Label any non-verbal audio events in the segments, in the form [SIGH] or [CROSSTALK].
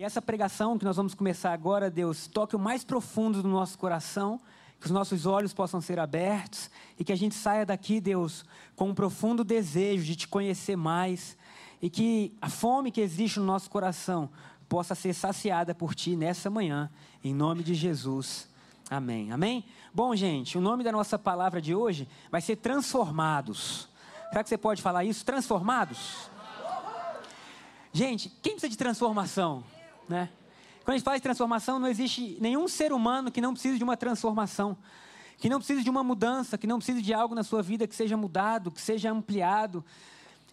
E essa pregação que nós vamos começar agora, Deus, toque o mais profundo do nosso coração que os nossos olhos possam ser abertos e que a gente saia daqui, Deus, com um profundo desejo de te conhecer mais e que a fome que existe no nosso coração possa ser saciada por ti nessa manhã, em nome de Jesus. Amém. Amém? Bom, gente, o nome da nossa palavra de hoje vai ser transformados. Será que você pode falar isso? Transformados? Gente, quem precisa de transformação, né? Quando a gente fala de transformação, não existe nenhum ser humano que não precise de uma transformação, que não precise de uma mudança, que não precise de algo na sua vida que seja mudado, que seja ampliado.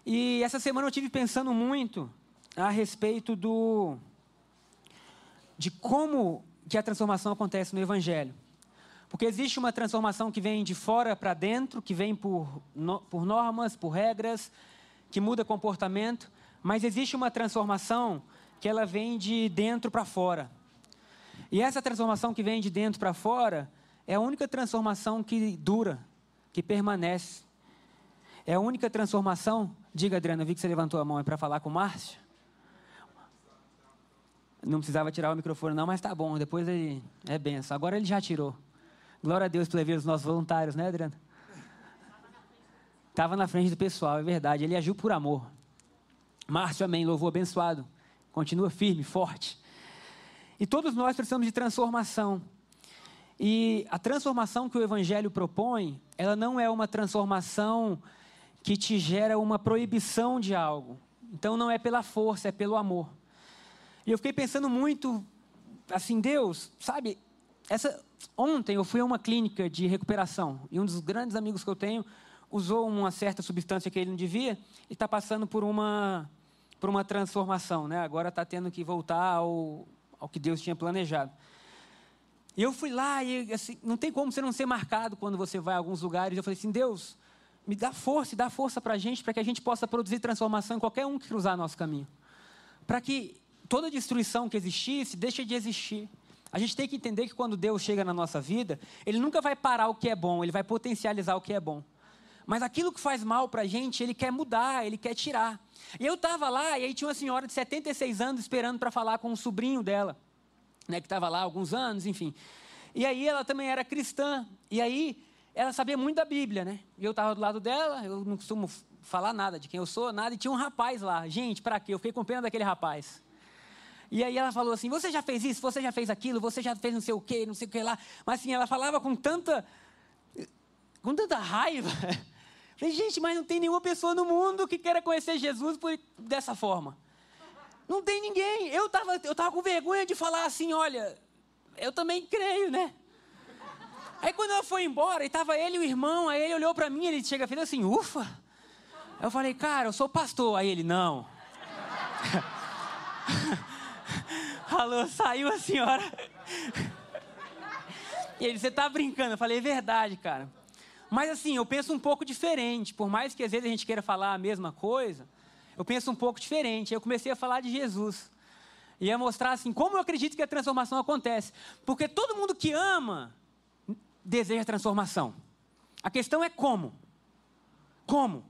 E essa semana eu tive pensando muito a respeito do de como que a transformação acontece no evangelho. Porque existe uma transformação que vem de fora para dentro, que vem por, no, por normas, por regras, que muda comportamento, mas existe uma transformação que ela vem de dentro para fora. E essa transformação que vem de dentro para fora é a única transformação que dura, que permanece. É a única transformação. Diga, Adriana, eu vi que você levantou a mão, é para falar com Márcio? Não precisava tirar o microfone, não, mas tá bom, depois ele. É benção. Agora ele já tirou. Glória a Deus por ver os nossos voluntários, né, Adriana? Estava na frente do pessoal, é verdade. Ele agiu por amor. Márcio, amém. Louvor abençoado. Continua firme, forte. E todos nós precisamos de transformação. E a transformação que o Evangelho propõe, ela não é uma transformação que te gera uma proibição de algo. Então não é pela força, é pelo amor. E eu fiquei pensando muito, assim, Deus, sabe, essa, ontem eu fui a uma clínica de recuperação e um dos grandes amigos que eu tenho usou uma certa substância que ele não devia e está passando por uma por uma transformação, né? Agora está tendo que voltar ao, ao que Deus tinha planejado. E eu fui lá e assim, não tem como você não ser marcado quando você vai a alguns lugares. Eu falei assim, Deus, me dá força dá força para a gente, para que a gente possa produzir transformação em qualquer um que cruzar nosso caminho. Para que toda destruição que existisse, deixe de existir. A gente tem que entender que quando Deus chega na nossa vida, Ele nunca vai parar o que é bom, Ele vai potencializar o que é bom. Mas aquilo que faz mal para a gente, Ele quer mudar, Ele quer tirar. E eu estava lá, e aí tinha uma senhora de 76 anos esperando para falar com um sobrinho dela, né, que estava lá há alguns anos, enfim. E aí ela também era cristã, e aí ela sabia muito da Bíblia, né? E eu estava do lado dela, eu não costumo falar nada de quem eu sou, nada, e tinha um rapaz lá. Gente, para quê? Eu fiquei com pena daquele rapaz. E aí ela falou assim: Você já fez isso, você já fez aquilo, você já fez não sei o quê, não sei o que lá. Mas assim, ela falava com tanta. com tanta raiva. [LAUGHS] Falei, gente, mas não tem nenhuma pessoa no mundo que queira conhecer Jesus por, dessa forma. Não tem ninguém. Eu estava eu tava com vergonha de falar assim, olha, eu também creio, né? Aí quando ela foi embora, e estava ele e o irmão, aí ele olhou para mim, ele chega e fez assim, ufa. Eu falei, cara, eu sou pastor. Aí ele, não. [LAUGHS] Falou, saiu a senhora. [LAUGHS] E ele, você tá brincando? Eu falei, é verdade, cara. Mas assim, eu penso um pouco diferente. Por mais que às vezes a gente queira falar a mesma coisa, eu penso um pouco diferente. Eu comecei a falar de Jesus. E a mostrar assim, como eu acredito que a transformação acontece. Porque todo mundo que ama deseja transformação. A questão é como. Como?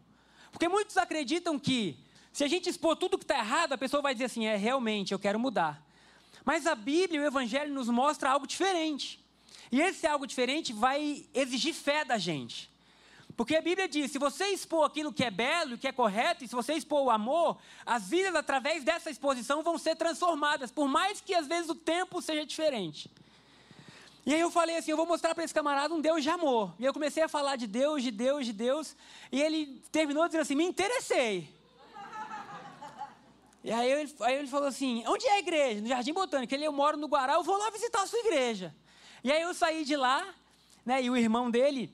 Porque muitos acreditam que se a gente expor tudo que está errado, a pessoa vai dizer assim: é realmente, eu quero mudar. Mas a Bíblia e o Evangelho nos mostra algo diferente. E esse algo diferente vai exigir fé da gente. Porque a Bíblia diz: se você expor aquilo que é belo, que é correto, e se você expor o amor, as vidas através dessa exposição vão ser transformadas, por mais que às vezes o tempo seja diferente. E aí eu falei assim: eu vou mostrar para esse camarada um Deus de amor. E eu comecei a falar de Deus, de Deus, de Deus. E ele terminou dizendo assim: me interessei. E aí ele, aí ele falou assim: onde é a igreja? No Jardim Botânico. Ele, eu moro no Guará, eu vou lá visitar a sua igreja. E aí eu saí de lá, né? E o irmão dele,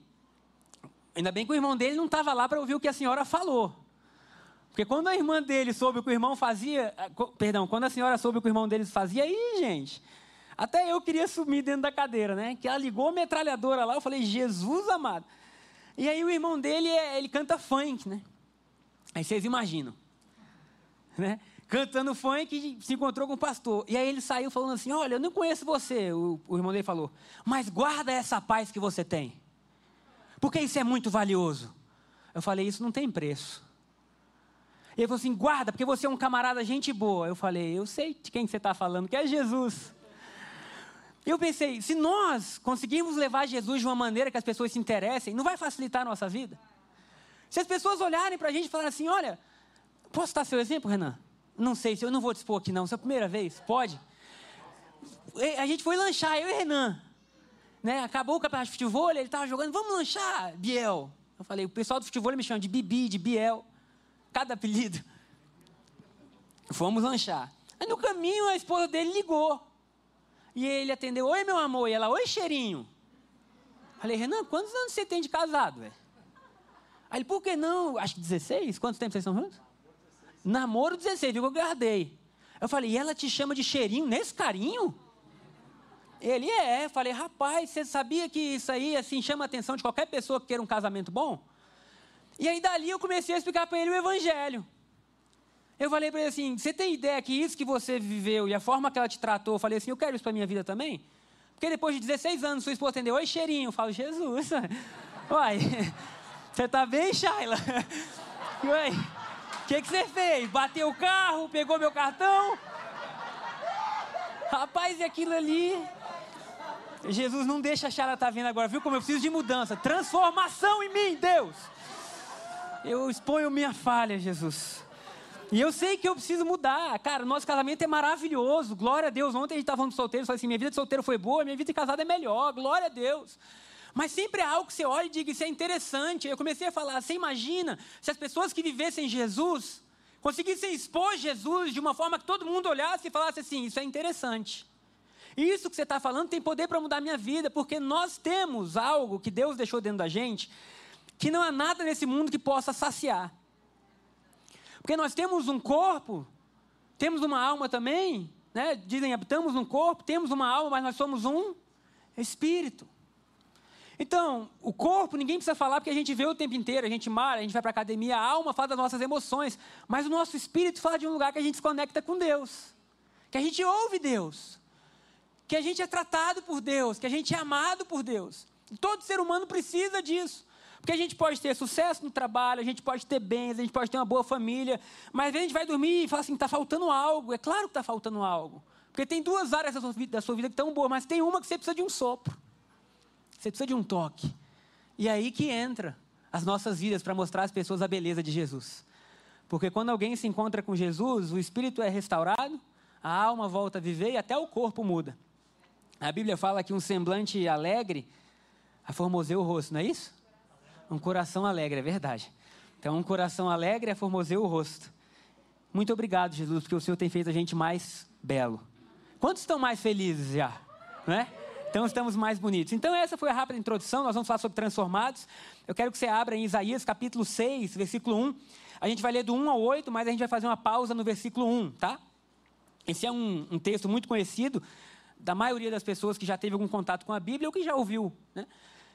ainda bem que o irmão dele não estava lá para ouvir o que a senhora falou. Porque quando a irmã dele soube o que o irmão fazia, perdão, quando a senhora soube o que o irmão dele fazia, aí, gente, Até eu queria sumir dentro da cadeira, né? Que ela ligou a metralhadora lá, eu falei, Jesus amado. E aí o irmão dele, é, ele canta funk, né? Aí vocês imaginam, né? Cantando funk, se encontrou com o pastor. E aí ele saiu falando assim, olha, eu não conheço você, o, o irmão dele falou. Mas guarda essa paz que você tem. Porque isso é muito valioso. Eu falei, isso não tem preço. Ele falou assim: guarda, porque você é um camarada gente boa. Eu falei: eu sei de quem você está falando, que é Jesus. Eu pensei: se nós conseguirmos levar Jesus de uma maneira que as pessoas se interessem, não vai facilitar a nossa vida? Se as pessoas olharem para a gente e falarem assim: olha, posso dar seu exemplo, Renan? Não sei, se eu não vou dispor aqui não, se é a primeira vez, pode? A gente foi lanchar, eu e Renan. Né? Acabou o campeonato de futebol, ele estava jogando, vamos lanchar, Biel. Eu falei, o pessoal do futebol me chama de Bibi, de Biel cada apelido. [LAUGHS] Fomos lanchar. Aí no caminho a esposa dele ligou. E ele atendeu, oi meu amor. E ela, oi cheirinho. Falei, Renan, quantos anos você tem de casado, velho? Aí ele, por que não? Acho que 16? Quanto tempo vocês estão juntos? Namoro 16, viu? Eu guardei. Eu falei, e ela te chama de cheirinho nesse carinho? Ele é. Eu falei, rapaz, você sabia que isso aí assim chama a atenção de qualquer pessoa que queira um casamento bom? E aí dali eu comecei a explicar para ele o evangelho. Eu falei para ele assim: você tem ideia que isso que você viveu e a forma que ela te tratou, eu falei assim: eu quero isso para minha vida também? Porque depois de 16 anos, sua esposa atendeu: oi, cheirinho. Eu falo: Jesus, [LAUGHS] uai, [LAUGHS] você tá bem, Shaila? [LAUGHS] Uai, o que, que você fez? Bateu o carro, pegou meu cartão? Rapaz, e aquilo ali. Jesus não deixa a Shaila estar tá vendo agora, viu como eu preciso de mudança, transformação em mim, Deus eu exponho minha falha, Jesus. E eu sei que eu preciso mudar. Cara, nosso casamento é maravilhoso. Glória a Deus. Ontem a gente estava falando solteiro, falei assim: minha vida de solteiro foi boa, minha vida de casado é melhor. Glória a Deus. Mas sempre é algo que você olha e diga: isso é interessante. Eu comecei a falar: você imagina se as pessoas que vivessem Jesus conseguissem expor Jesus de uma forma que todo mundo olhasse e falasse assim: isso é interessante. Isso que você está falando tem poder para mudar a minha vida, porque nós temos algo que Deus deixou dentro da gente que não há nada nesse mundo que possa saciar. Porque nós temos um corpo, temos uma alma também, né? Dizem, habitamos um corpo, temos uma alma, mas nós somos um espírito. Então, o corpo, ninguém precisa falar porque a gente vê o tempo inteiro, a gente mara, a gente vai para a academia, a alma fala das nossas emoções, mas o nosso espírito fala de um lugar que a gente se conecta com Deus, que a gente ouve Deus, que a gente é tratado por Deus, que a gente é amado por Deus. Todo ser humano precisa disso. Porque a gente pode ter sucesso no trabalho, a gente pode ter bens, a gente pode ter uma boa família, mas a gente vai dormir e fala assim: está faltando algo. É claro que está faltando algo. Porque tem duas áreas da sua, vida, da sua vida que estão boas, mas tem uma que você precisa de um sopro. Você precisa de um toque. E aí que entra as nossas vidas para mostrar às pessoas a beleza de Jesus. Porque quando alguém se encontra com Jesus, o espírito é restaurado, a alma volta a viver e até o corpo muda. A Bíblia fala que um semblante alegre aformoseia o rosto, não é isso? Um coração alegre, é verdade. Então, um coração alegre é formoseia o rosto. Muito obrigado, Jesus, porque o Senhor tem feito a gente mais belo. Quantos estão mais felizes já? Não é? Então estamos mais bonitos. Então essa foi a rápida introdução, nós vamos falar sobre transformados. Eu quero que você abra em Isaías capítulo 6, versículo 1. A gente vai ler do 1 ao 8, mas a gente vai fazer uma pausa no versículo 1, tá? Esse é um, um texto muito conhecido da maioria das pessoas que já teve algum contato com a Bíblia ou que já ouviu, né?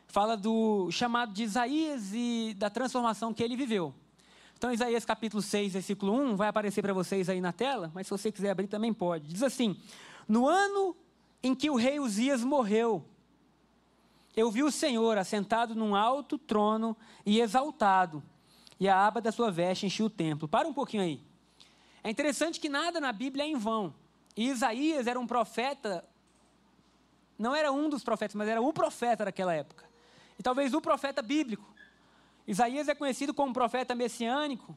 fala do chamado de Isaías e da transformação que ele viveu. Então, Isaías capítulo 6, versículo 1, vai aparecer para vocês aí na tela, mas se você quiser abrir também pode. Diz assim: No ano em que o rei Uzias morreu, eu vi o Senhor assentado num alto trono e exaltado, e a aba da sua veste enchia o templo. Para um pouquinho aí. É interessante que nada na Bíblia é em vão. E Isaías era um profeta, não era um dos profetas, mas era o profeta daquela época e talvez o profeta bíblico. Isaías é conhecido como profeta messiânico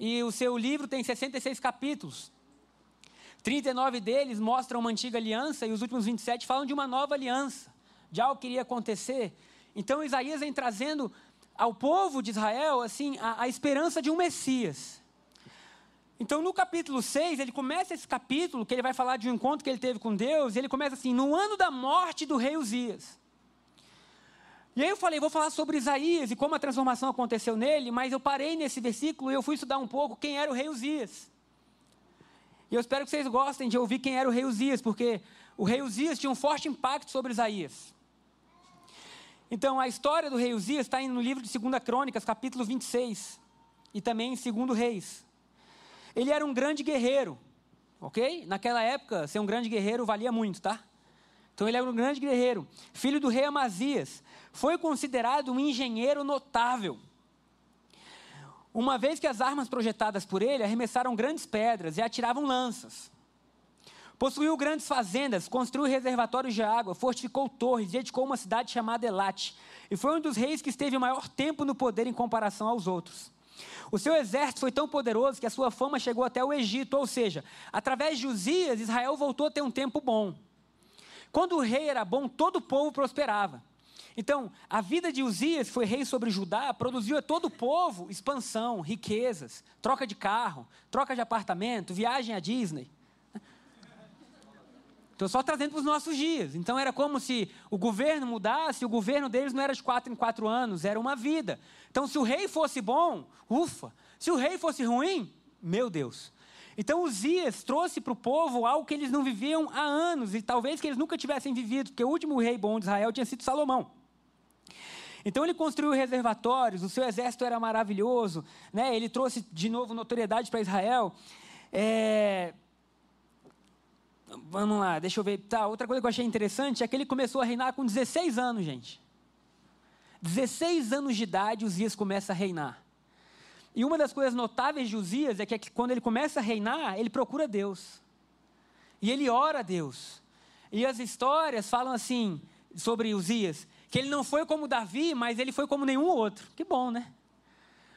e o seu livro tem 66 capítulos. 39 deles mostram uma antiga aliança e os últimos 27 falam de uma nova aliança, de algo que iria acontecer. Então Isaías vem trazendo ao povo de Israel assim a, a esperança de um Messias. Então, no capítulo 6, ele começa esse capítulo, que ele vai falar de um encontro que ele teve com Deus, e ele começa assim: no ano da morte do rei Uzias. E aí eu falei, vou falar sobre Isaías e como a transformação aconteceu nele, mas eu parei nesse versículo e eu fui estudar um pouco quem era o rei Uzias. E eu espero que vocês gostem de ouvir quem era o rei Uzias, porque o rei Uzias tinha um forte impacto sobre Isaías. Então, a história do rei Uzias está no livro de 2 Crônicas, capítulo 26, e também em 2 Reis. Ele era um grande guerreiro, ok? Naquela época, ser um grande guerreiro valia muito, tá? Então, ele era um grande guerreiro, filho do rei Amazias. Foi considerado um engenheiro notável. Uma vez que as armas projetadas por ele arremessaram grandes pedras e atiravam lanças. Possuiu grandes fazendas, construiu reservatórios de água, fortificou torres edificou uma cidade chamada Elate. E foi um dos reis que esteve maior tempo no poder em comparação aos outros. O seu exército foi tão poderoso que a sua fama chegou até o Egito, ou seja, através de Uzias, Israel voltou a ter um tempo bom. Quando o rei era bom, todo o povo prosperava. Então, a vida de Uzias, que foi rei sobre Judá, produziu a todo o povo expansão, riquezas, troca de carro, troca de apartamento, viagem à Disney. Estou só trazendo para os nossos dias. Então era como se o governo mudasse, o governo deles não era de quatro em quatro anos, era uma vida. Então se o rei fosse bom, ufa. Se o rei fosse ruim, meu Deus. Então Uzias trouxe para o povo algo que eles não viviam há anos, e talvez que eles nunca tivessem vivido, porque o último rei bom de Israel tinha sido Salomão. Então ele construiu reservatórios, o seu exército era maravilhoso, né? ele trouxe de novo notoriedade para Israel. É, Vamos lá, deixa eu ver. Tá, outra coisa que eu achei interessante é que ele começou a reinar com 16 anos, gente. 16 anos de idade, Uzias começa a reinar. E uma das coisas notáveis de Uzias é que quando ele começa a reinar, ele procura Deus. E ele ora a Deus. E as histórias falam assim sobre Uzias, que ele não foi como Davi, mas ele foi como nenhum outro. Que bom, né?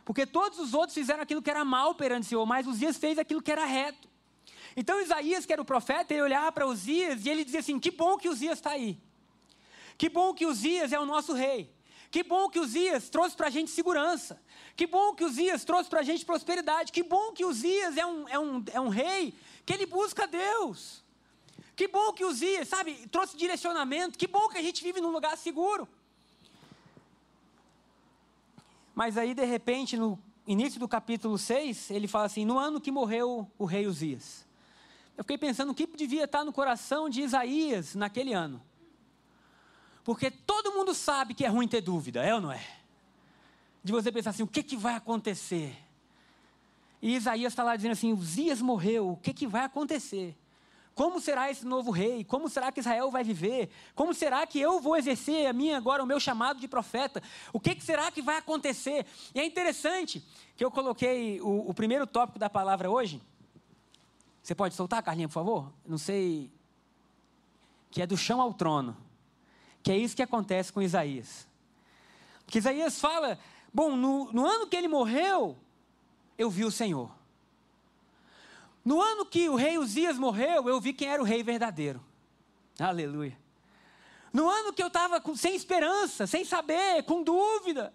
Porque todos os outros fizeram aquilo que era mal perante o Senhor, mas Uzias fez aquilo que era reto. Então Isaías, que era o profeta, ele olhava para Uzias e ele dizia assim: Que bom que Uzias está aí. Que bom que Uzias é o nosso rei. Que bom que Uzias trouxe para a gente segurança. Que bom que Uzias trouxe para a gente prosperidade. Que bom que Uzias é um, é, um, é um rei que ele busca Deus. Que bom que Uzias, sabe, trouxe direcionamento. Que bom que a gente vive num lugar seguro. Mas aí, de repente, no início do capítulo 6, ele fala assim: No ano que morreu o rei Uzias. Eu fiquei pensando o que devia estar no coração de Isaías naquele ano. Porque todo mundo sabe que é ruim ter dúvida, é ou não é? De você pensar assim, o que, que vai acontecer? E Isaías está lá dizendo assim: Uzias morreu, o que, que vai acontecer? Como será esse novo rei? Como será que Israel vai viver? Como será que eu vou exercer a minha agora o meu chamado de profeta? O que, que será que vai acontecer? E é interessante que eu coloquei o, o primeiro tópico da palavra hoje, você pode soltar, Carlinha, por favor? Não sei. Que é do chão ao trono. Que é isso que acontece com Isaías. Que Isaías fala: bom, no, no ano que ele morreu, eu vi o Senhor. No ano que o rei Uzias morreu, eu vi quem era o rei verdadeiro. Aleluia. No ano que eu estava sem esperança, sem saber, com dúvida,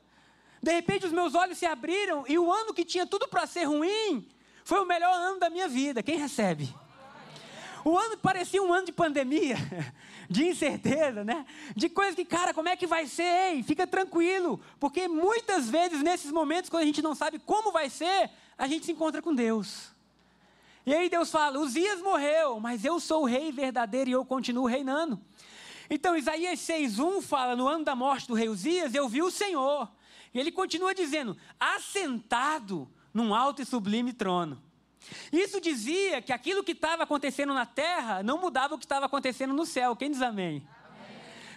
de repente os meus olhos se abriram e o ano que tinha tudo para ser ruim, foi o melhor ano da minha vida. Quem recebe? O ano parecia um ano de pandemia, [LAUGHS] de incerteza, né? De coisa que, cara, como é que vai ser? Ei, fica tranquilo, porque muitas vezes nesses momentos, quando a gente não sabe como vai ser, a gente se encontra com Deus. E aí Deus fala: Uzias morreu, mas eu sou o rei verdadeiro e eu continuo reinando. Então Isaías 6,1 fala: No ano da morte do rei Uzias, eu vi o Senhor. E ele continua dizendo: assentado num alto e sublime trono. Isso dizia que aquilo que estava acontecendo na terra não mudava o que estava acontecendo no céu. Quem diz amém? amém.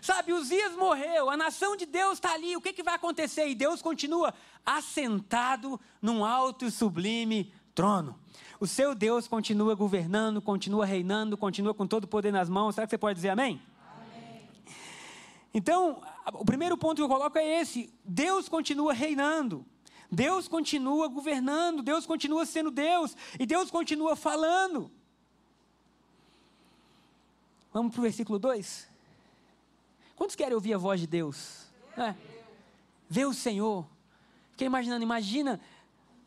Sabe, Uzias morreu, a nação de Deus está ali, o que, que vai acontecer? E Deus continua assentado num alto e sublime trono. O seu Deus continua governando, continua reinando, continua com todo o poder nas mãos. Será que você pode dizer amém? amém? Então, o primeiro ponto que eu coloco é esse: Deus continua reinando. Deus continua governando, Deus continua sendo Deus e Deus continua falando. Vamos para o versículo 2? Quantos querem ouvir a voz de Deus? É. Ver o Senhor. Fiquei imaginando, imagina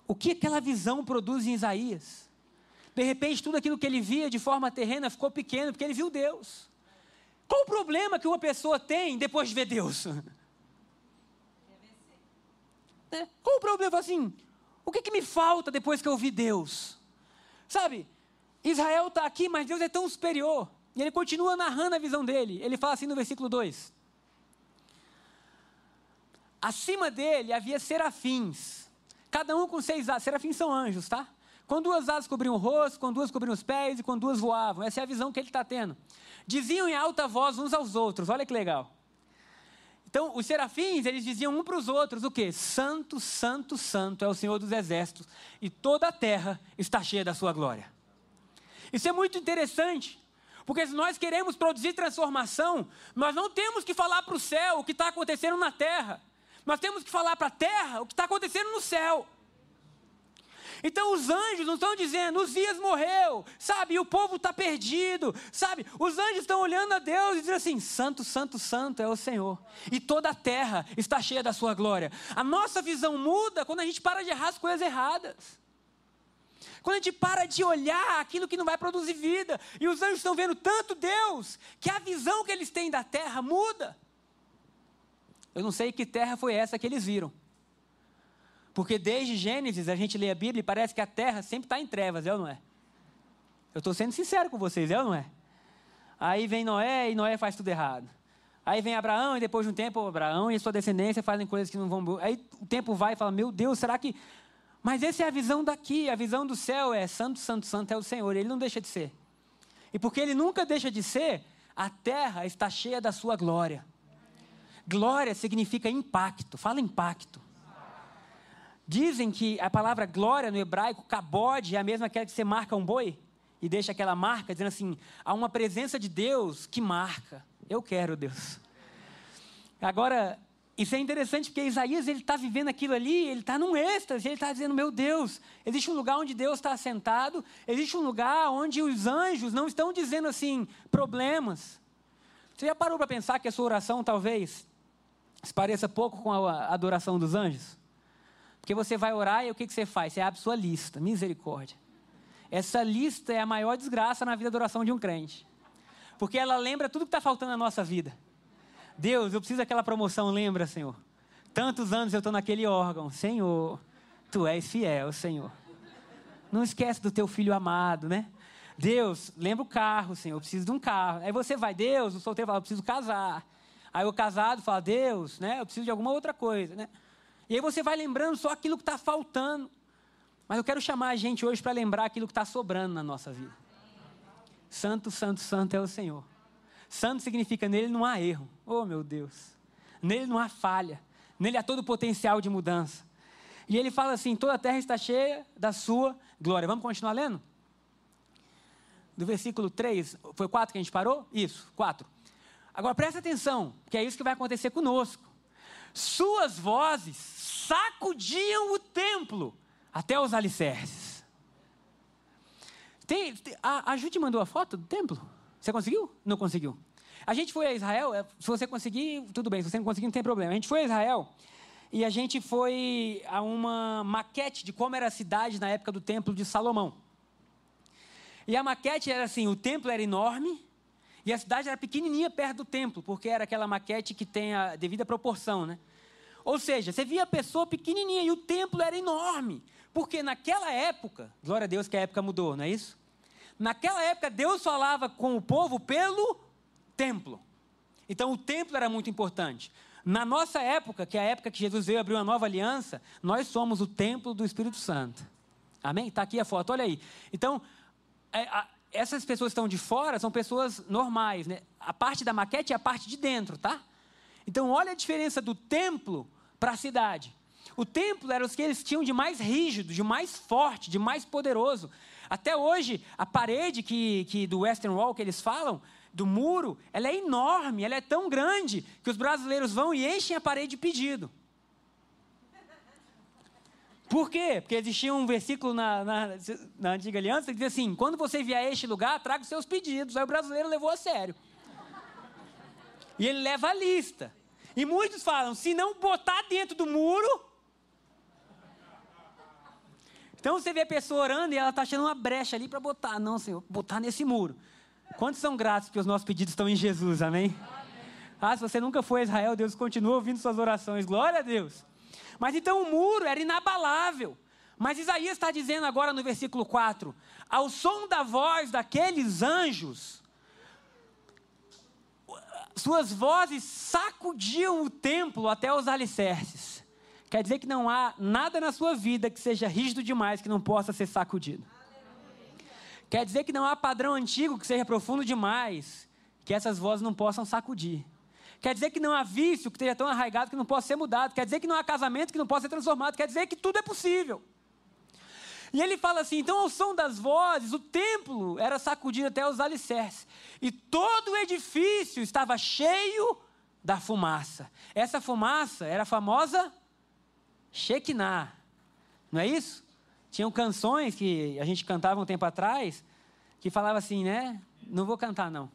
o que aquela visão produz em Isaías. De repente, tudo aquilo que ele via de forma terrena ficou pequeno, porque ele viu Deus. Qual o problema que uma pessoa tem depois de ver Deus? [LAUGHS] Né? Qual o problema? Assim, o que, que me falta depois que eu vi Deus? Sabe, Israel está aqui, mas Deus é tão superior. E ele continua narrando a visão dele. Ele fala assim no versículo 2: Acima dele havia serafins, cada um com seis asas. Serafins são anjos, tá? Com duas asas cobriam o rosto, com duas cobriam os pés e com duas voavam. Essa é a visão que ele está tendo. Diziam em alta voz uns aos outros, olha que legal. Então, os serafins, eles diziam um para os outros o quê? Santo, santo, santo é o Senhor dos exércitos, e toda a terra está cheia da sua glória. Isso é muito interessante, porque se nós queremos produzir transformação, nós não temos que falar para o céu o que está acontecendo na terra, nós temos que falar para a terra o que está acontecendo no céu. Então os anjos não estão dizendo, Uzias morreu, sabe? E o povo está perdido, sabe? Os anjos estão olhando a Deus e dizendo assim: Santo, Santo, Santo é o Senhor. E toda a terra está cheia da sua glória. A nossa visão muda quando a gente para de errar as coisas erradas. Quando a gente para de olhar aquilo que não vai produzir vida. E os anjos estão vendo tanto Deus que a visão que eles têm da terra muda. Eu não sei que terra foi essa que eles viram. Porque desde Gênesis a gente lê a Bíblia e parece que a terra sempre está em trevas, é ou não é? Eu estou sendo sincero com vocês, é ou não é? Aí vem Noé e Noé faz tudo errado. Aí vem Abraão e depois de um tempo, Abraão e sua descendência fazem coisas que não vão. Aí o tempo vai e fala: Meu Deus, será que. Mas essa é a visão daqui, a visão do céu é Santo, Santo, Santo é o Senhor, ele não deixa de ser. E porque ele nunca deixa de ser, a terra está cheia da sua glória. Glória significa impacto, fala impacto. Dizem que a palavra glória no hebraico, kabod, é a mesma que você marca um boi e deixa aquela marca, dizendo assim: há uma presença de Deus que marca. Eu quero Deus. Agora, isso é interessante porque Isaías ele está vivendo aquilo ali, ele está num êxtase, ele está dizendo: Meu Deus, existe um lugar onde Deus está assentado, existe um lugar onde os anjos não estão dizendo assim, problemas. Você já parou para pensar que a sua oração talvez se pareça pouco com a adoração dos anjos? Porque você vai orar e o que, você faz? Você abre sua lista, misericórdia. Essa lista é a maior desgraça na vida da oração de um crente. Porque ela lembra tudo que está faltando na nossa vida. Deus, eu preciso daquela promoção, lembra, Senhor? Tantos anos eu estou naquele órgão. Senhor, Tu és fiel, Senhor. Não esquece do teu filho amado, né? Deus, lembra o carro, Senhor, eu preciso de um carro. Aí você vai, Deus, o solteiro fala, eu preciso casar. Aí o casado fala, Deus, né, eu preciso de alguma outra coisa, né? E aí você vai lembrando só aquilo que está faltando. Mas eu quero chamar a gente hoje para lembrar aquilo que está sobrando na nossa vida. Santo, santo, santo é o Senhor. Santo significa nele não há erro. Oh, meu Deus. Nele não há falha. Nele há todo o potencial de mudança. E ele fala assim: toda a terra está cheia da sua glória. Vamos continuar lendo? Do versículo 3, foi 4 que a gente parou? Isso, 4. Agora presta atenção, que é isso que vai acontecer conosco. Suas vozes sacudiam o templo até os alicerces. Tem, tem, a, a Ju te mandou a foto do templo? Você conseguiu? Não conseguiu. A gente foi a Israel, é, se você conseguir, tudo bem, se você não conseguir, não tem problema. A gente foi a Israel e a gente foi a uma maquete de como era a cidade na época do templo de Salomão. E a maquete era assim: o templo era enorme, e a cidade era pequenininha perto do templo, porque era aquela maquete que tem a devida proporção, né? Ou seja, você via a pessoa pequenininha e o templo era enorme. Porque naquela época, glória a Deus que a época mudou, não é isso? Naquela época, Deus falava com o povo pelo templo. Então, o templo era muito importante. Na nossa época, que é a época que Jesus veio abrir uma nova aliança, nós somos o templo do Espírito Santo. Amém? Está aqui a foto, olha aí. Então, é, a, essas pessoas que estão de fora são pessoas normais, né? A parte da maquete é a parte de dentro, tá? Então, olha a diferença do templo para a cidade. O templo era os que eles tinham de mais rígido, de mais forte, de mais poderoso. Até hoje, a parede que, que do Western Wall que eles falam, do muro, ela é enorme, ela é tão grande que os brasileiros vão e enchem a parede de pedido. Por quê? Porque existia um versículo na, na, na, antiga aliança que dizia assim: quando você vier a este lugar, traga os seus pedidos. Aí o brasileiro levou a sério. E ele leva a lista. E muitos falam: se não botar dentro do muro. Então você vê a pessoa orando e ela está achando uma brecha ali para botar. Não, Senhor, botar nesse muro. Quantos são gratos que os nossos pedidos estão em Jesus, amém? amém? Ah, se você nunca foi a Israel, Deus continua ouvindo suas orações. Glória a Deus. Mas então o muro era inabalável. Mas Isaías está dizendo agora no versículo 4: ao som da voz daqueles anjos, suas vozes sacudiam o templo até os alicerces. Quer dizer que não há nada na sua vida que seja rígido demais que não possa ser sacudido. Quer dizer que não há padrão antigo que seja profundo demais que essas vozes não possam sacudir. Quer dizer que não há vício que esteja tão arraigado que não possa ser mudado. Quer dizer que não há casamento que não possa ser transformado. Quer dizer que tudo é possível. E ele fala assim: então, ao som das vozes, o templo era sacudido até os alicerces. E todo o edifício estava cheio da fumaça. Essa fumaça era a famosa Shekinah. Não é isso? Tinham canções que a gente cantava um tempo atrás, que falava assim, né? Não vou cantar, não.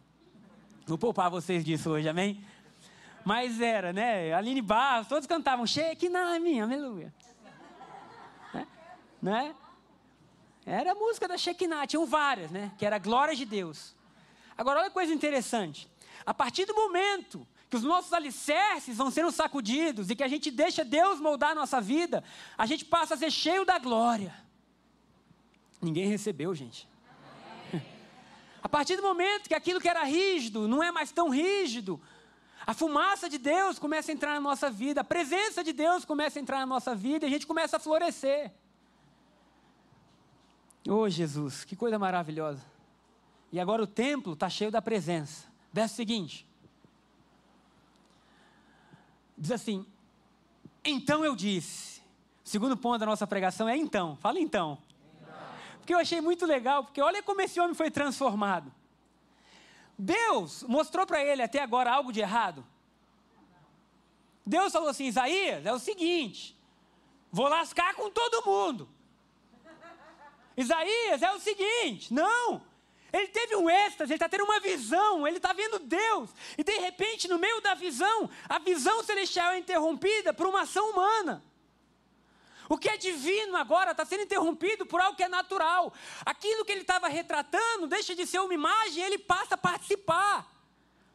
Vou poupar vocês disso hoje, amém? Mas era, né? Aline Barros, todos cantavam Shekinah, minha, aleluia. Né? né? Era a música da Shekinah, tinham várias, né? Que era a glória de Deus. Agora, olha que coisa interessante. A partir do momento que os nossos alicerces vão sendo sacudidos e que a gente deixa Deus moldar a nossa vida, a gente passa a ser cheio da glória. Ninguém recebeu, gente. [LAUGHS] A partir do momento que aquilo que era rígido não é mais tão rígido, a fumaça de Deus começa a entrar na nossa vida, a presença de Deus começa a entrar na nossa vida e a gente começa a florescer. Oh Jesus, que coisa maravilhosa. E agora o templo está cheio da presença. Verso seguinte. Diz assim: Então eu disse. O segundo ponto da nossa pregação é então. Fala então. então. Porque eu achei muito legal, porque olha como esse homem foi transformado. Deus mostrou para ele até agora algo de errado. Deus falou assim: Isaías, é o seguinte, vou lascar com todo mundo. Isaías, é o seguinte: não. Ele teve um êxtase, ele está tendo uma visão, ele está vendo Deus. E de repente, no meio da visão, a visão celestial é interrompida por uma ação humana. O que é divino agora está sendo interrompido por algo que é natural. Aquilo que ele estava retratando deixa de ser uma imagem ele passa a participar.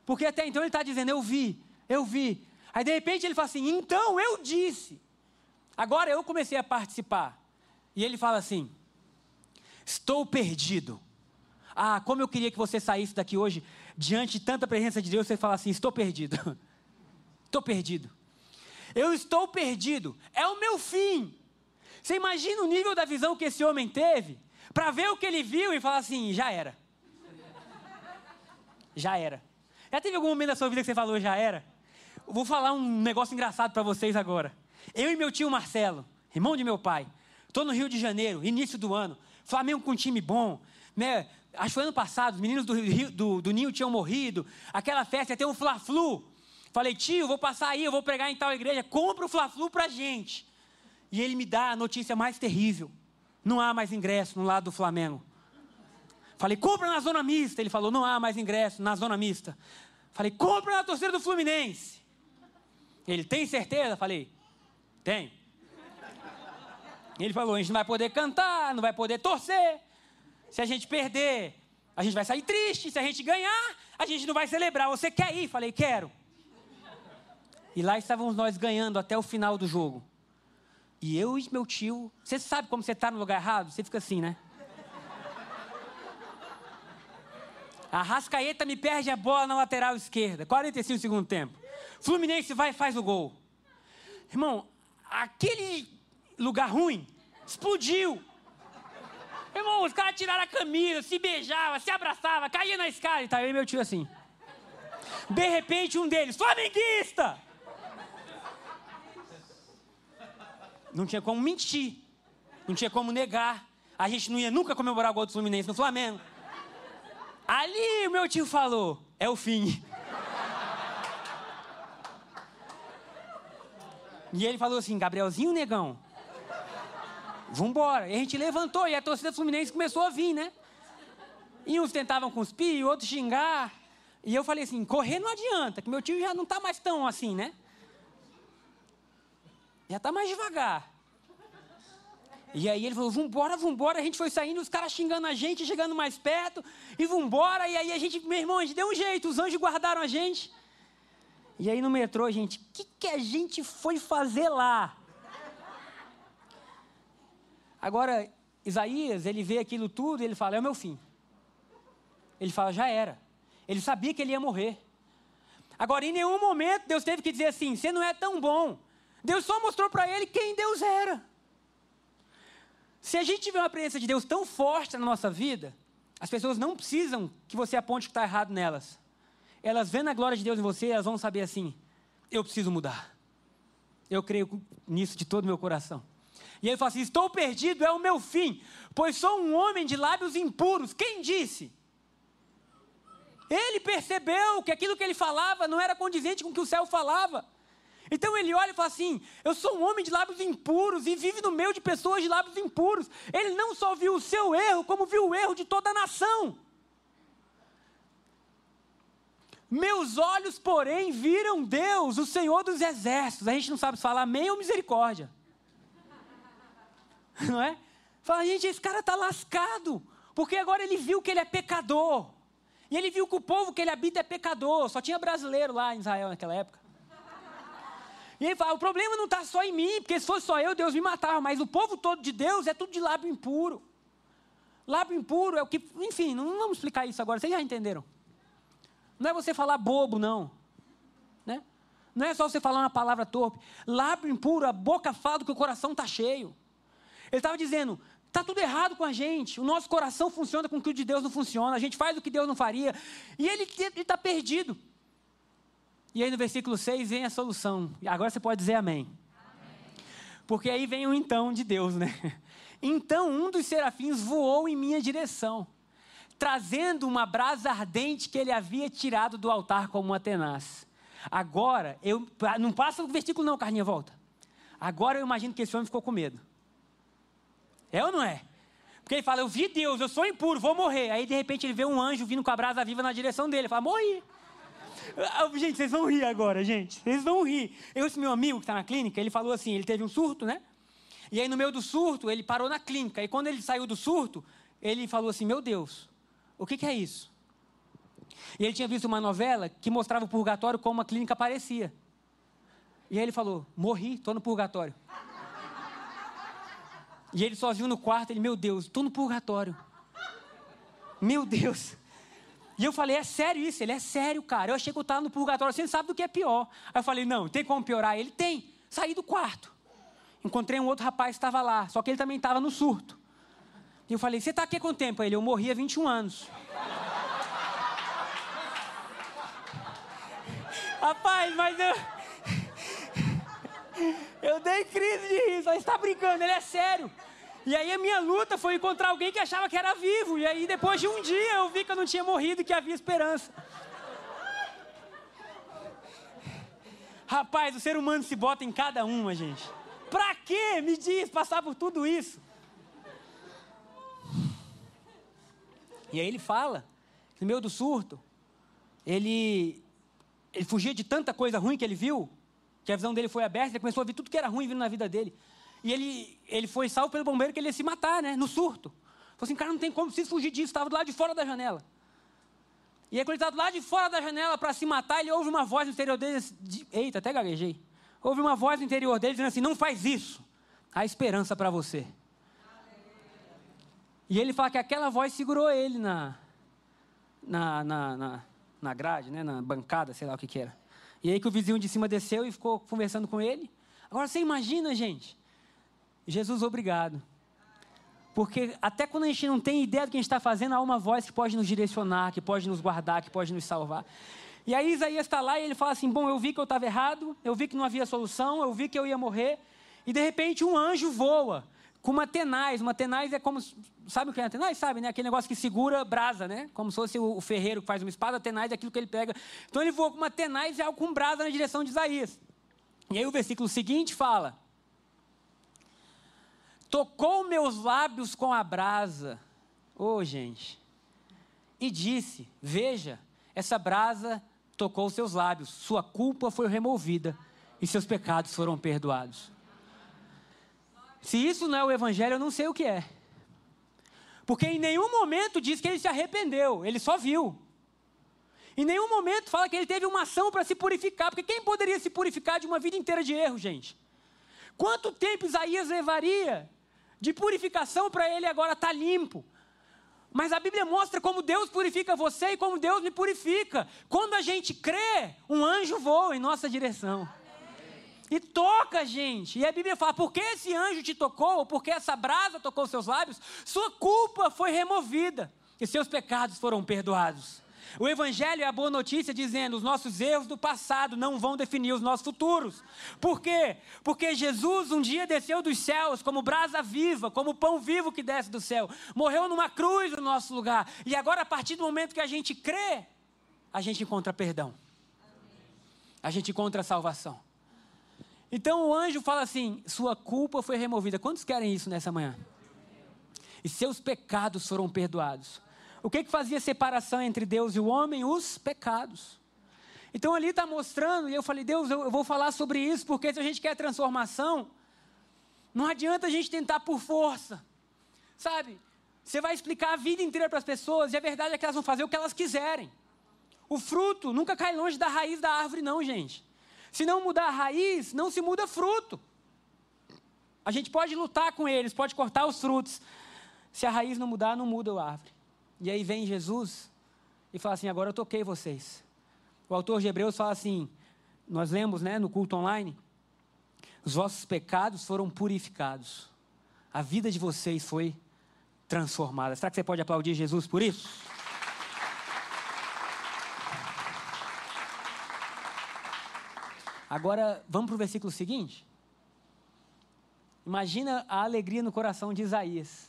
Porque até então ele está dizendo: Eu vi, eu vi. Aí de repente ele fala assim: Então eu disse. Agora eu comecei a participar. E ele fala assim: Estou perdido. Ah, como eu queria que você saísse daqui hoje, diante de tanta presença de Deus, você fala assim: Estou perdido. [LAUGHS] estou perdido. Eu estou perdido. É o meu fim. Você imagina o nível da visão que esse homem teve para ver o que ele viu e falar assim: já era. Já era. Já teve algum momento da sua vida que você falou já era? Vou falar um negócio engraçado para vocês agora. Eu e meu tio Marcelo, irmão de meu pai, estou no Rio de Janeiro, início do ano. Flamengo com um time bom, né? Acho que foi ano passado, os meninos do, Rio, do, do Ninho tinham morrido, aquela festa ia ter um Fla-Flu. Falei, tio, vou passar aí, eu vou pregar em tal igreja, compra o Fla-Flu pra gente. E ele me dá a notícia mais terrível. Não há mais ingresso no lado do Flamengo. Falei, compra na zona mista. Ele falou, não há mais ingresso na zona mista. Falei, compra na torcida do Fluminense. Ele, tem certeza? Falei, tem. Ele falou: a gente não vai poder cantar, não vai poder torcer. Se a gente perder, a gente vai sair triste. Se a gente ganhar, a gente não vai celebrar. Você quer ir? Falei: quero. E lá estávamos nós ganhando até o final do jogo. E eu e meu tio, você sabe como você está no lugar errado? Você fica assim, né? A Rascaeta me perde a bola na lateral esquerda, 45 segundo tempo. Fluminense vai e faz o gol. Irmão, aquele lugar ruim, explodiu. Irmão, os caras tiraram a camisa, se beijava, se abraçava, caía na escada e tal. Eu e meu tio assim. De repente, um deles, flamenguista! Não tinha como mentir. Não tinha como negar. A gente não ia nunca comemorar o gol do Fluminense no Flamengo. Ali o meu tio falou: é o fim. E ele falou assim: Gabrielzinho, negão, Vambora. E a gente levantou e a torcida fluminense começou a vir, né? E uns tentavam cuspir, outros xingar. E eu falei assim, correr não adianta, que meu tio já não está mais tão assim, né? Já está mais devagar. E aí ele falou, vambora, vambora. A gente foi saindo, os caras xingando a gente, chegando mais perto. E vambora. E aí a gente, meu irmão, a gente deu um jeito. Os anjos guardaram a gente. E aí no metrô, gente, o que, que a gente foi fazer lá? Agora, Isaías, ele vê aquilo tudo e ele fala: é o meu fim. Ele fala: já era. Ele sabia que ele ia morrer. Agora, em nenhum momento Deus teve que dizer assim: você não é tão bom. Deus só mostrou para ele quem Deus era. Se a gente tiver uma presença de Deus tão forte na nossa vida, as pessoas não precisam que você aponte o que está errado nelas. Elas vendo a glória de Deus em você, elas vão saber assim: eu preciso mudar. Eu creio nisso de todo o meu coração. E ele fala assim: estou perdido, é o meu fim, pois sou um homem de lábios impuros. Quem disse? Ele percebeu que aquilo que ele falava não era condizente com o que o céu falava. Então ele olha e fala assim: Eu sou um homem de lábios impuros e vive no meio de pessoas de lábios impuros. Ele não só viu o seu erro, como viu o erro de toda a nação. Meus olhos, porém, viram Deus, o Senhor dos exércitos. A gente não sabe se falar amém ou misericórdia. [LAUGHS] Não é? Fala, gente, esse cara está lascado. Porque agora ele viu que ele é pecador. E ele viu que o povo que ele habita é pecador. Só tinha brasileiro lá em Israel naquela época. E ele fala: o problema não está só em mim, porque se fosse só eu, Deus me matava. Mas o povo todo de Deus é tudo de lábio impuro. Lábio impuro é o que. Enfim, não vamos explicar isso agora, vocês já entenderam. Não é você falar bobo, não. Né? Não é só você falar uma palavra torpe. Lábio impuro, a boca fala do que o coração está cheio. Ele estava dizendo: Está tudo errado com a gente. O nosso coração funciona com o que o de Deus não funciona. A gente faz o que Deus não faria. E ele está perdido. E aí no versículo 6 vem a solução. E agora você pode dizer amém. amém. Porque aí vem o então de Deus, né? [LAUGHS] Então um dos serafins voou em minha direção, trazendo uma brasa ardente que ele havia tirado do altar como uma tenaz. Agora, eu. Não passa o versículo, não, Carninha, volta. Agora eu imagino que esse homem ficou com medo. É ou não é? Porque ele fala, eu vi Deus, eu sou impuro, vou morrer. Aí de repente ele vê um anjo vindo com a brasa viva na direção dele. Ele fala, morri. Ah, gente, vocês vão rir agora, gente. Vocês vão rir. Eu, esse meu amigo que está na clínica, ele falou assim, ele teve um surto, né? E aí no meio do surto, ele parou na clínica. E quando ele saiu do surto, ele falou assim, meu Deus, o que, que é isso? E ele tinha visto uma novela que mostrava o purgatório como a clínica parecia. E aí ele falou, morri, estou no purgatório. E ele sozinho no quarto, ele, meu Deus, estou no purgatório. Meu Deus. E eu falei, é sério isso? Ele, é sério, cara. Eu achei que eu estava no purgatório, você não sabe do que é pior. Aí eu falei, não, tem como piorar? Ele, tem. Saí do quarto. Encontrei um outro rapaz que estava lá, só que ele também estava no surto. E eu falei, você está aqui há quanto tempo? Ele, eu morri há 21 anos. [LAUGHS] Rapaz, mas eu. [LAUGHS] Eu dei crise de rir, só está brincando, ele é sério. E aí a minha luta foi encontrar alguém que achava que era vivo. E aí depois de um dia eu vi que eu não tinha morrido e que havia esperança. Rapaz, o ser humano se bota em cada uma, gente. Pra que, me diz, passar por tudo isso? E aí ele fala, no meio do surto, ele, ele fugia de tanta coisa ruim que ele viu, que a visão dele foi aberta, ele começou a ver tudo que era ruim vindo na vida dele. E ele, ele foi salvo pelo bombeiro que ele ia se matar, né? No surto. Falou assim, cara, não tem como, preciso fugir disso. Estava do lado de fora da janela. E aí, quando ele estava do lado de fora da janela para se matar, ele ouve uma voz no interior dele. De, eita, até gaguejei. Ouve uma voz no interior dele dizendo assim: não faz isso. Há esperança para você. E ele fala que aquela voz segurou ele na, na, na, na, na grade, né? na bancada, sei lá o que, que era. E aí que o vizinho de cima desceu e ficou conversando com ele. Agora você imagina, gente. Jesus, obrigado. Porque até quando a gente não tem ideia do que a gente está fazendo, há uma voz que pode nos direcionar, que pode nos guardar, que pode nos salvar. E aí Isaías está lá e ele fala assim: Bom, eu vi que eu estava errado, eu vi que não havia solução, eu vi que eu ia morrer. E de repente um anjo voa com uma tenaz. Uma tenaz é como. Sabe o que é a tenaz? Sabe, né? Aquele negócio que segura brasa, né? Como se fosse o ferreiro que faz uma espada, a tenaz é aquilo que ele pega. Então ele voa com uma tenaz e algo com brasa na direção de Isaías. E aí o versículo seguinte fala: Tocou meus lábios com a brasa. Ô, oh, gente. E disse: Veja, essa brasa tocou seus lábios, sua culpa foi removida e seus pecados foram perdoados. Se isso não é o evangelho, eu não sei o que é. Porque em nenhum momento diz que ele se arrependeu, ele só viu. Em nenhum momento fala que ele teve uma ação para se purificar, porque quem poderia se purificar de uma vida inteira de erro, gente? Quanto tempo Isaías levaria de purificação para ele agora estar tá limpo? Mas a Bíblia mostra como Deus purifica você e como Deus me purifica. Quando a gente crê, um anjo voa em nossa direção. E toca a gente. E a Bíblia fala: porque esse anjo te tocou, ou porque essa brasa tocou seus lábios, sua culpa foi removida e seus pecados foram perdoados. O Evangelho é a boa notícia dizendo: os nossos erros do passado não vão definir os nossos futuros. Por quê? Porque Jesus um dia desceu dos céus como brasa viva, como pão vivo que desce do céu. Morreu numa cruz no nosso lugar. E agora, a partir do momento que a gente crê, a gente encontra perdão. A gente encontra salvação. Então o anjo fala assim: sua culpa foi removida. Quantos querem isso nessa manhã? E seus pecados foram perdoados. O que, que fazia separação entre Deus e o homem? Os pecados. Então ali está mostrando, e eu falei, Deus, eu, eu vou falar sobre isso, porque se a gente quer transformação, não adianta a gente tentar por força. Sabe? Você vai explicar a vida inteira para as pessoas, e a verdade é que elas vão fazer o que elas quiserem. O fruto nunca cai longe da raiz da árvore, não, gente. Se não mudar a raiz, não se muda fruto. A gente pode lutar com eles, pode cortar os frutos. Se a raiz não mudar, não muda a árvore. E aí vem Jesus e fala assim: agora eu toquei vocês. O autor de Hebreus fala assim: nós lemos né, no culto online, os vossos pecados foram purificados, a vida de vocês foi transformada. Será que você pode aplaudir Jesus por isso? Agora, vamos para o versículo seguinte? Imagina a alegria no coração de Isaías.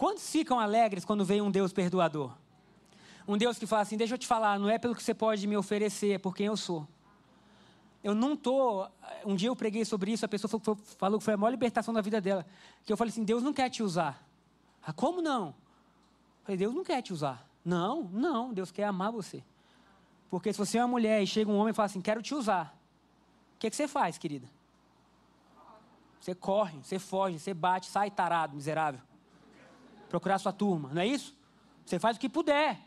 Quantos ficam alegres quando vem um Deus perdoador? Um Deus que fala assim: deixa eu te falar, não é pelo que você pode me oferecer, é por quem eu sou. Eu não estou. Um dia eu preguei sobre isso, a pessoa falou que foi a maior libertação da vida dela. Que eu falei assim: Deus não quer te usar. Ah, como não? Eu falei: Deus não quer te usar. Não, não, Deus quer amar você. Porque se você é uma mulher e chega um homem e fala assim: quero te usar. O que, que você faz, querida? Você corre, você foge, você bate, sai tarado, miserável procurar sua turma, não é isso? Você faz o que puder.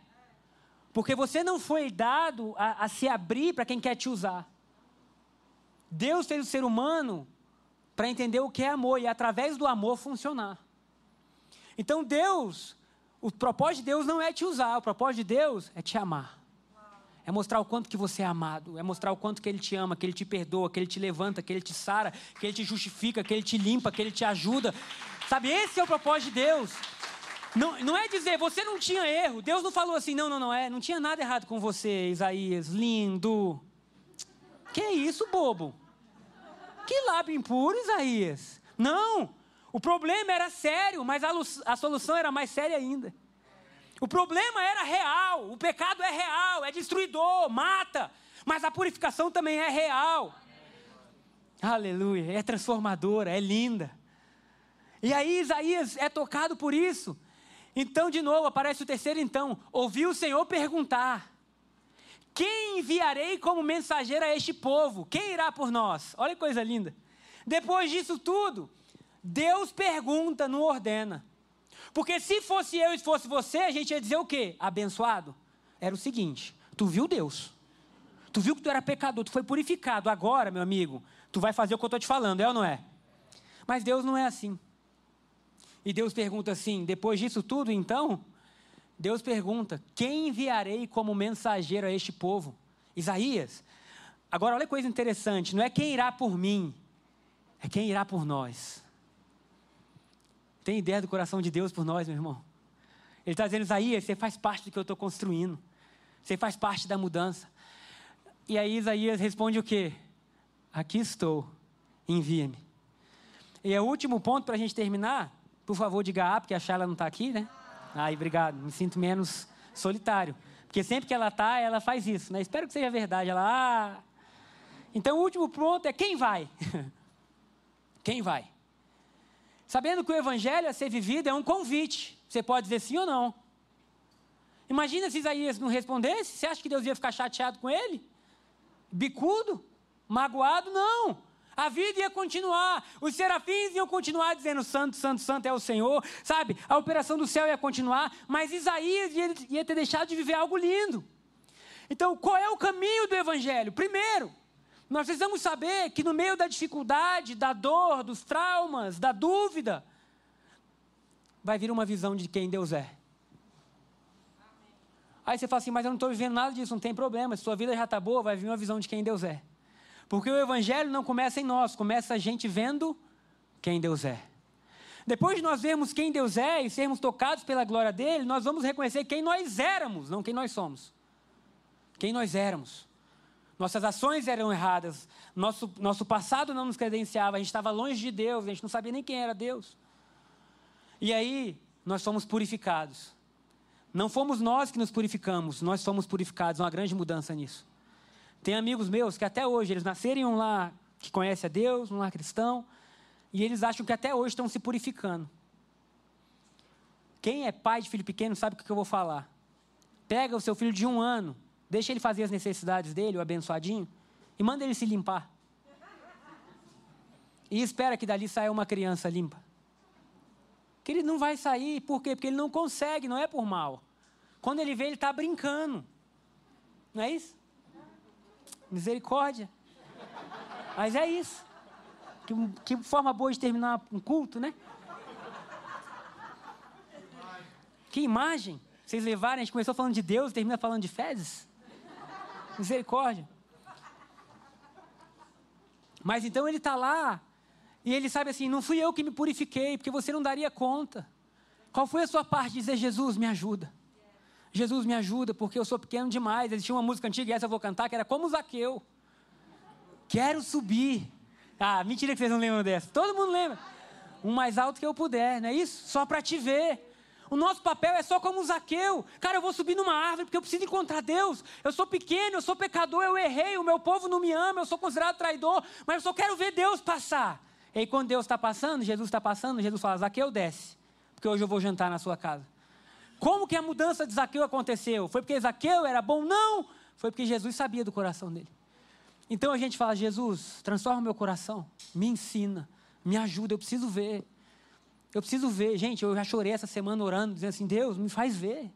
Porque você não foi dado a, a se abrir para quem quer te usar. Deus fez o ser humano para entender o que é amor e através do amor funcionar. Então Deus, o propósito de Deus não é te usar, o propósito de Deus é te amar. É mostrar o quanto que você é amado, é mostrar o quanto que Ele te ama, que Ele te perdoa, que Ele te levanta, que Ele te sara, que Ele te justifica, que Ele te limpa, que Ele te ajuda. Sabe, esse é o propósito de Deus. Não, não é dizer, você não tinha erro. Deus não falou assim, não, não, não é. Não tinha nada errado com você, Isaías, lindo. Que isso, bobo? Que lábio impuro, Isaías? Não. O problema era sério, mas a, a solução era mais séria ainda. O problema era real. O pecado é real, é destruidor, mata. Mas a purificação também é real. Aleluia. É transformadora, é linda. E aí Isaías é tocado por isso. Então, de novo, aparece o terceiro então. Ouvi o Senhor perguntar: Quem enviarei como mensageiro a este povo? Quem irá por nós? Olha que coisa linda. Depois disso tudo, Deus pergunta, não ordena. Porque se fosse eu e fosse você, a gente ia dizer o quê? Abençoado. Era o seguinte: tu viu Deus. Tu viu que tu era pecador, tu foi purificado. Agora, meu amigo, tu vai fazer o que eu estou te falando, é ou não é? Mas Deus não é assim. E Deus pergunta assim: depois disso tudo, então, Deus pergunta: quem enviarei como mensageiro a este povo? Isaías. Agora, olha que coisa interessante: não é quem irá por mim, é quem irá por nós. Tem ideia do coração de Deus por nós, meu irmão? Ele está dizendo: Isaías, você faz parte do que eu estou construindo, você faz parte da mudança. E aí Isaías responde o quê? Aqui estou, envia-me. E é o último ponto para a gente terminar por favor, diga A, porque a Charla não está aqui, né? Ai, obrigado. Me sinto menos solitário. Porque sempre que ela está, ela faz isso, né? Espero que seja verdade. Ela, ah. Então, o último ponto é quem vai? [LAUGHS] quem vai? Sabendo que o evangelho a ser vivido é um convite. Você pode dizer sim ou não. Imagina se Isaías não respondesse. Você acha que Deus ia ficar chateado com ele? Bicudo? Magoado? Não. A vida ia continuar, os serafins iam continuar dizendo: Santo, Santo, Santo é o Senhor, sabe? A operação do céu ia continuar, mas Isaías ia, ia ter deixado de viver algo lindo. Então, qual é o caminho do Evangelho? Primeiro, nós precisamos saber que no meio da dificuldade, da dor, dos traumas, da dúvida, vai vir uma visão de quem Deus é. Aí você fala assim, mas eu não estou vivendo nada disso, não tem problema. Se sua vida já está boa, vai vir uma visão de quem Deus é. Porque o Evangelho não começa em nós, começa a gente vendo quem Deus é. Depois de nós vermos quem Deus é e sermos tocados pela glória dele, nós vamos reconhecer quem nós éramos, não quem nós somos. Quem nós éramos. Nossas ações eram erradas, nosso, nosso passado não nos credenciava, a gente estava longe de Deus, a gente não sabia nem quem era Deus. E aí, nós somos purificados. Não fomos nós que nos purificamos, nós somos purificados, uma grande mudança nisso. Tem amigos meus que até hoje, eles nasceram em um lar que conhece a Deus, um lar cristão, e eles acham que até hoje estão se purificando. Quem é pai de filho pequeno sabe o que eu vou falar. Pega o seu filho de um ano, deixa ele fazer as necessidades dele, o abençoadinho, e manda ele se limpar. E espera que dali saia uma criança limpa. Que ele não vai sair, por quê? Porque ele não consegue, não é por mal. Quando ele vê, ele está brincando. Não é isso? Misericórdia. Mas é isso. Que, que forma boa de terminar um culto, né? Que imagem. Vocês levarem, a gente começou falando de Deus e termina falando de fezes. Misericórdia. Mas então ele está lá e ele sabe assim: não fui eu que me purifiquei, porque você não daria conta. Qual foi a sua parte de dizer, Jesus, me ajuda? Jesus, me ajuda, porque eu sou pequeno demais. Existia uma música antiga, e essa eu vou cantar, que era como Zaqueu. Quero subir. Ah, mentira que vocês não lembram dessa. Todo mundo lembra. Um mais alto que eu puder, não é isso? Só para te ver. O nosso papel é só como Zaqueu. Cara, eu vou subir numa árvore porque eu preciso encontrar Deus. Eu sou pequeno, eu sou pecador, eu errei, o meu povo não me ama, eu sou considerado traidor, mas eu só quero ver Deus passar. E aí, quando Deus está passando, Jesus está passando, Jesus fala: Zaqueu desce, porque hoje eu vou jantar na sua casa. Como que a mudança de Zaqueu aconteceu? Foi porque Zaqueu era bom? Não! Foi porque Jesus sabia do coração dele. Então a gente fala: Jesus, transforma o meu coração, me ensina, me ajuda, eu preciso ver. Eu preciso ver. Gente, eu já chorei essa semana orando, dizendo assim: Deus, me faz ver.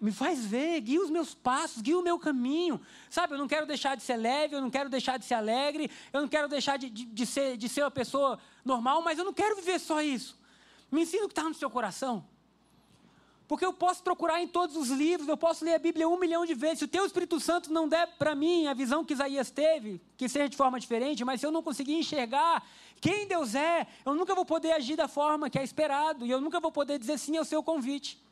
Me faz ver, guia os meus passos, guia o meu caminho. Sabe, eu não quero deixar de ser leve, eu não quero deixar de ser alegre, eu não quero deixar de, de, de ser, de ser uma pessoa normal, mas eu não quero viver só isso. Me ensina o que está no seu coração. Porque eu posso procurar em todos os livros, eu posso ler a Bíblia um milhão de vezes. Se o teu Espírito Santo não der para mim a visão que Isaías teve, que seja de forma diferente, mas se eu não conseguir enxergar quem Deus é, eu nunca vou poder agir da forma que é esperado, e eu nunca vou poder dizer sim ao seu convite.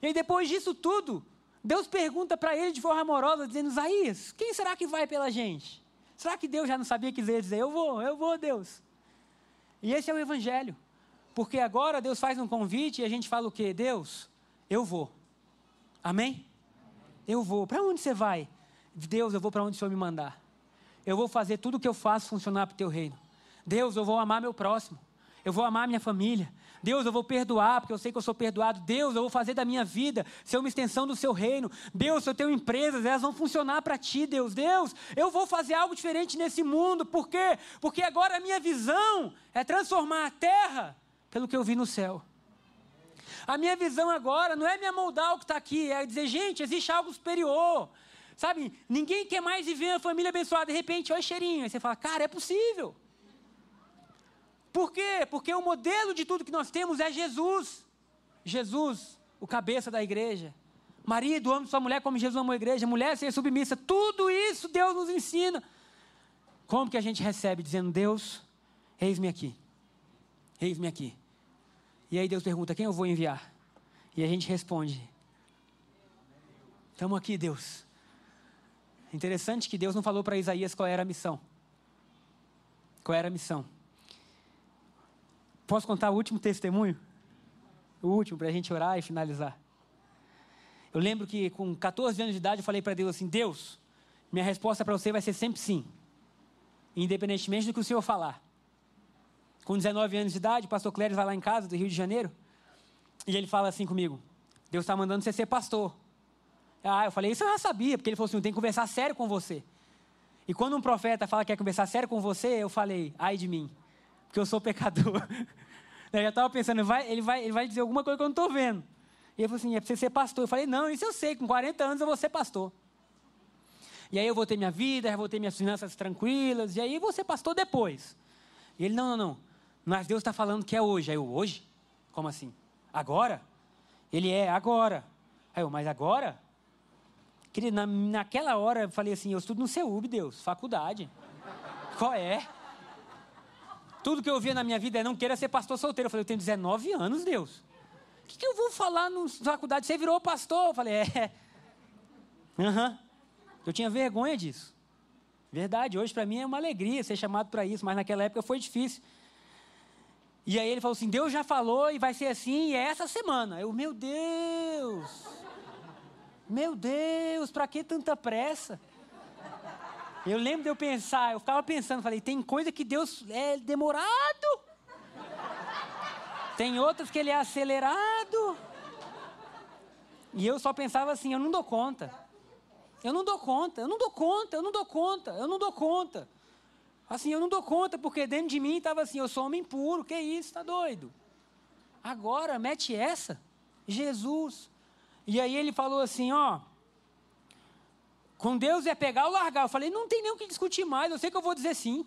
E aí, depois disso tudo, Deus pergunta para ele de forma amorosa, dizendo: Isaías, quem será que vai pela gente? Será que Deus já não sabia que dizer? Eu vou, eu vou, Deus. E esse é o Evangelho. Porque agora Deus faz um convite e a gente fala o quê? Deus, eu vou. Amém? Eu vou. Para onde você vai? Deus, eu vou para onde o Senhor me mandar. Eu vou fazer tudo o que eu faço funcionar para o teu reino. Deus, eu vou amar meu próximo. Eu vou amar minha família. Deus, eu vou perdoar, porque eu sei que eu sou perdoado. Deus, eu vou fazer da minha vida ser uma extensão do seu reino. Deus, eu tenho empresas, elas vão funcionar para ti, Deus. Deus, eu vou fazer algo diferente nesse mundo. Por quê? Porque agora a minha visão é transformar a terra pelo que eu vi no céu. A minha visão agora não é me amoldar o que está aqui, é dizer, gente, existe algo superior. Sabe, ninguém quer mais viver uma família abençoada. De repente, olha cheirinho. Aí você fala, cara, é possível. Por quê? Porque o modelo de tudo que nós temos é Jesus. Jesus, o cabeça da igreja. Marido, ame sua mulher como Jesus amou a igreja. Mulher, seja submissa. Tudo isso Deus nos ensina. Como que a gente recebe? Dizendo, Deus, eis-me aqui. Eis-me aqui. E aí Deus pergunta, quem eu vou enviar? E a gente responde, estamos aqui, Deus. Interessante que Deus não falou para Isaías qual era a missão. Qual era a missão? Posso contar o último testemunho? O último, para a gente orar e finalizar. Eu lembro que com 14 anos de idade eu falei para Deus assim: Deus, minha resposta para você vai ser sempre sim, independentemente do que o Senhor falar. Com 19 anos de idade, o pastor Cléris vai lá em casa, do Rio de Janeiro, e ele fala assim comigo: Deus está mandando você ser pastor. Ah, eu falei, isso eu já sabia, porque ele falou assim: tem que conversar sério com você. E quando um profeta fala que quer conversar sério com você, eu falei, ai de mim porque eu sou pecador. [LAUGHS] eu já estava pensando, vai, ele, vai, ele vai dizer alguma coisa que eu não estou vendo. E ele falou assim: é para você ser pastor. Eu falei: não, isso eu sei, com 40 anos eu vou ser pastor. E aí eu vou ter minha vida, vou ter minhas finanças tranquilas, e aí eu vou ser pastor depois. E ele: não, não, não. Mas Deus está falando que é hoje. Aí eu: hoje? Como assim? Agora? Ele é agora. Aí eu, mas agora? Querido, na, naquela hora eu falei assim, eu estudo no CEUB, Deus, faculdade. Qual é? Tudo que eu via na minha vida é não queira ser pastor solteiro. Eu falei, eu tenho 19 anos, Deus. O que, que eu vou falar na faculdade? Você virou pastor? Eu falei, é. Uhum. Eu tinha vergonha disso. Verdade, hoje para mim é uma alegria ser chamado para isso, mas naquela época foi difícil. E aí ele falou assim: Deus já falou e vai ser assim, e é essa semana. Eu, meu Deus! Meu Deus, para que tanta pressa? Eu lembro de eu pensar, eu ficava pensando, falei, tem coisa que Deus é demorado. Tem outras que ele é acelerado. E eu só pensava assim, eu não dou conta. Eu não dou conta, eu não dou conta, eu não dou conta, eu não dou conta. Assim, eu não dou conta, porque dentro de mim estava assim, eu sou homem puro, que isso, tá doido? Agora, mete essa, Jesus. E aí ele falou assim, ó, com Deus é pegar ou largar. Eu falei, não tem nem o que discutir mais, eu sei que eu vou dizer sim.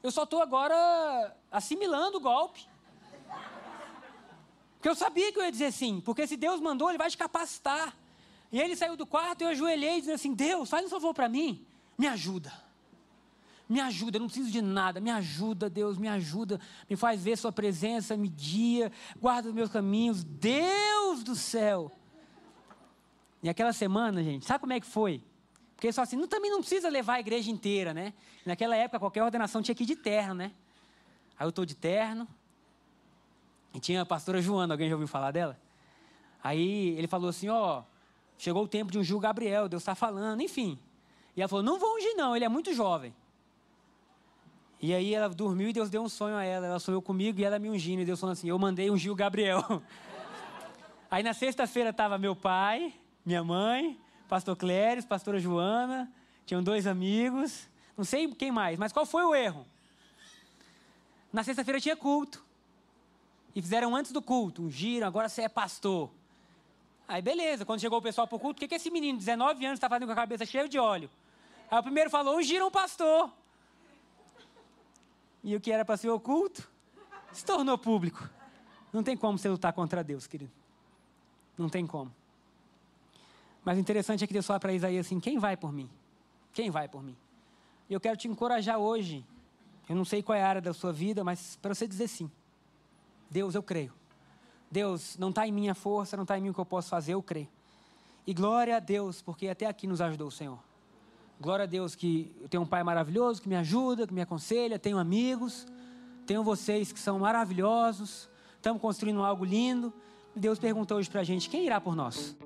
Eu só estou agora assimilando o golpe. Porque eu sabia que eu ia dizer sim, porque se Deus mandou, Ele vai te capacitar. E ele saiu do quarto eu ajoelhei dizendo assim: Deus, faz um favor para mim, me ajuda. Me ajuda, eu não preciso de nada. Me ajuda, Deus, me ajuda. Me faz ver Sua presença, me guia, guarda os meus caminhos. Deus do céu. E aquela semana, gente, sabe como é que foi? Porque só assim, não, também não precisa levar a igreja inteira, né? Naquela época, qualquer ordenação tinha que ir de terno, né? Aí eu estou de terno. E tinha a pastora Joana, alguém já ouviu falar dela? Aí ele falou assim: Ó, oh, chegou o tempo de ungir o Gabriel, Deus está falando, enfim. E ela falou: Não vou ungir, não, ele é muito jovem. E aí ela dormiu e Deus deu um sonho a ela. Ela sonhou comigo e ela me ungindo. E Deus falou assim: Eu mandei ungir o Gabriel. [LAUGHS] Aí na sexta-feira estava meu pai, minha mãe, pastor Cléris, pastora Joana, tinham dois amigos, não sei quem mais, mas qual foi o erro? Na sexta-feira tinha culto. E fizeram antes do culto, ungiram, agora você é pastor. Aí beleza, quando chegou o pessoal para o culto, o que, que esse menino, 19 anos, está fazendo com a cabeça cheia de óleo? Aí o primeiro falou, ungiram o pastor. E o que era para ser oculto, se tornou público. Não tem como você lutar contra Deus, querido. Não tem como. Mas o interessante é que Deus fala para Isaías assim: quem vai por mim? Quem vai por mim? E eu quero te encorajar hoje. Eu não sei qual é a área da sua vida, mas para você dizer sim. Deus, eu creio. Deus, não está em minha força, não está em mim o que eu posso fazer, eu creio. E glória a Deus, porque até aqui nos ajudou o Senhor. Glória a Deus que eu tenho um pai maravilhoso que me ajuda, que me aconselha, tenho amigos, tenho vocês que são maravilhosos, estamos construindo algo lindo. Deus perguntou hoje para a gente: quem irá por nós?